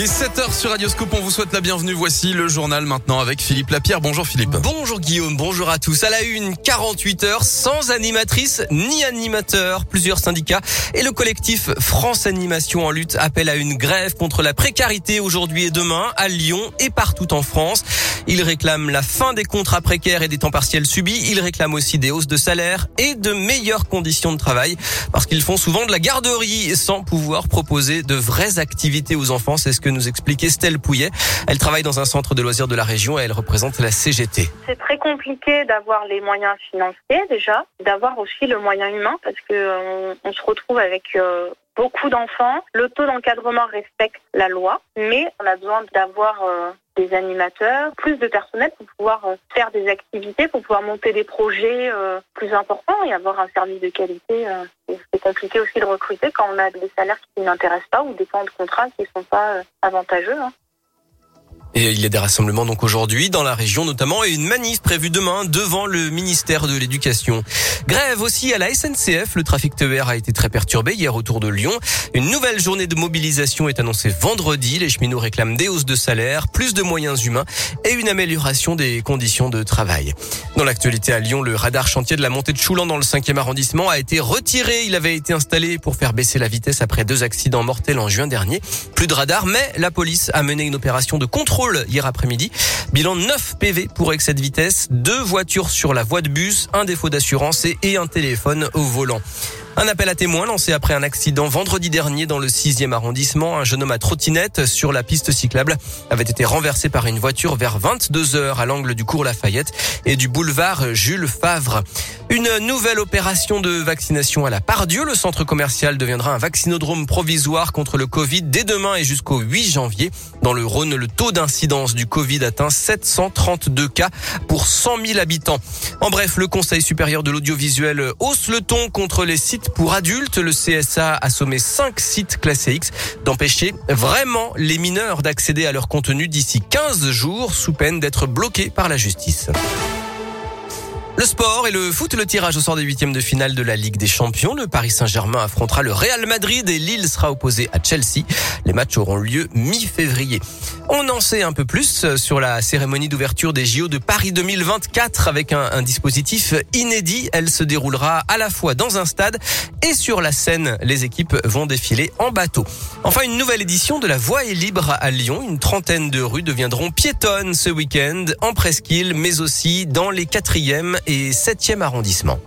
Il est 7h sur Radioscope, on vous souhaite la bienvenue. Voici le journal maintenant avec Philippe Lapierre. Bonjour Philippe. Bonjour Guillaume, bonjour à tous. À la une, 48 heures sans animatrice ni animateur. Plusieurs syndicats et le collectif France Animation en lutte appellent à une grève contre la précarité aujourd'hui et demain à Lyon et partout en France. Ils réclament la fin des contrats précaires et des temps partiels subis. Ils réclament aussi des hausses de salaire et de meilleures conditions de travail parce qu'ils font souvent de la garderie sans pouvoir proposer de vraies activités aux enfants. C'est ce que nous explique Estelle Pouillet. Elle travaille dans un centre de loisirs de la région et elle représente la CGT. C'est très compliqué d'avoir les moyens financiers déjà, d'avoir aussi le moyen humain parce que euh, on, se retrouve avec euh, beaucoup d'enfants. Le taux d'encadrement respecte la loi, mais on a besoin d'avoir euh, des animateurs, plus de personnel pour pouvoir faire des activités, pour pouvoir monter des projets plus importants et avoir un service de qualité. C'est compliqué aussi de recruter quand on a des salaires qui n'intéressent pas ou des temps de contrat qui ne sont pas avantageux. Et il y a des rassemblements donc aujourd'hui dans la région notamment et une manif prévue demain devant le ministère de l'Éducation. Grève aussi à la SNCF. Le trafic TER a été très perturbé hier autour de Lyon. Une nouvelle journée de mobilisation est annoncée vendredi. Les cheminots réclament des hausses de salaire, plus de moyens humains et une amélioration des conditions de travail. Dans l'actualité à Lyon, le radar chantier de la montée de Choulan dans le 5e arrondissement a été retiré. Il avait été installé pour faire baisser la vitesse après deux accidents mortels en juin dernier. Plus de radar, mais la police a mené une opération de contrôle hier après-midi. Bilan 9 PV pour excès de vitesse, deux voitures sur la voie de bus, un défaut d'assurance et un téléphone au volant. Un appel à témoins lancé après un accident vendredi dernier dans le 6e arrondissement. Un jeune homme à trottinette sur la piste cyclable avait été renversé par une voiture vers 22 heures à l'angle du cours Lafayette et du boulevard Jules Favre. Une nouvelle opération de vaccination à la Pardieu. Le centre commercial deviendra un vaccinodrome provisoire contre le Covid dès demain et jusqu'au 8 janvier. Dans le Rhône, le taux d'incidence du Covid atteint 732 cas pour 100 000 habitants. En bref, le Conseil supérieur de l'audiovisuel hausse le ton contre les sites pour adultes. Le CSA a sommé 5 sites classés X d'empêcher vraiment les mineurs d'accéder à leur contenu d'ici 15 jours sous peine d'être bloqués par la justice. Le sport et le foot, le tirage au sort des huitièmes de finale de la Ligue des Champions. Le Paris Saint-Germain affrontera le Real Madrid et Lille sera opposé à Chelsea. Les matchs auront lieu mi-février. On en sait un peu plus sur la cérémonie d'ouverture des JO de Paris 2024 avec un, dispositif inédit. Elle se déroulera à la fois dans un stade et sur la scène. Les équipes vont défiler en bateau. Enfin, une nouvelle édition de la Voie est libre à Lyon. Une trentaine de rues deviendront piétonnes ce week-end en presqu'île, mais aussi dans les quatrièmes et 7e arrondissement.